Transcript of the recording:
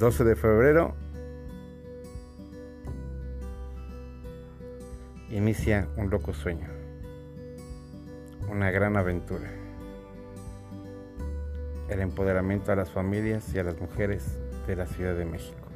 12 de febrero inicia un loco sueño, una gran aventura, el empoderamiento a las familias y a las mujeres de la Ciudad de México.